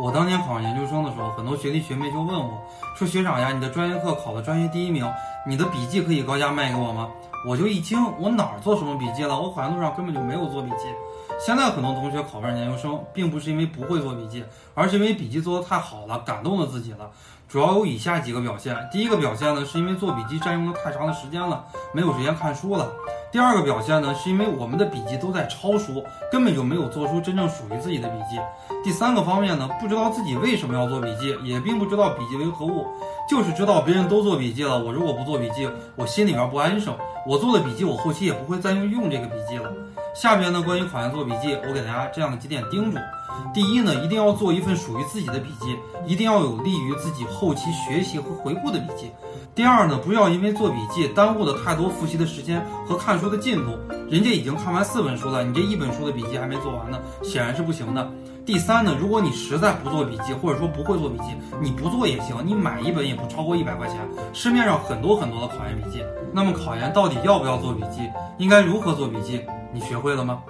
我当年考上研究生的时候，很多学弟学妹就问我，说学长呀，你的专业课考了专业第一名，你的笔记可以高价卖给我吗？我就一听，我哪儿做什么笔记了？我考研路上根本就没有做笔记。现在很多同学考不上研究生，并不是因为不会做笔记，而是因为笔记做得太好了，感动了自己了。主要有以下几个表现。第一个表现呢，是因为做笔记占用了太长的时间了，没有时间看书了。第二个表现呢，是因为我们的笔记都在抄书，根本就没有做出真正属于自己的笔记。第三个方面呢，不知道自己为什么要做笔记，也并不知道笔记为何物，就是知道别人都做笔记了，我如果不做笔记，我心里边不安生。我做的笔记，我后期也不会再用用这个笔记了。下边呢，关于考研做笔记，我给大家这样的几点叮嘱：第一呢，一定要做一份属于自己的笔记，一定要有利于自己后期学习和回顾的笔记。第二呢，不要因为做笔记耽误了太多复习的时间和看书的进度。人家已经看完四本书了，你这一本书的笔记还没做完呢，显然是不行的。第三呢，如果你实在不做笔记，或者说不会做笔记，你不做也行，你买一本也不超过一百块钱。市面上很多很多的考研笔记，那么考研到底要不要做笔记？应该如何做笔记？你学会了吗？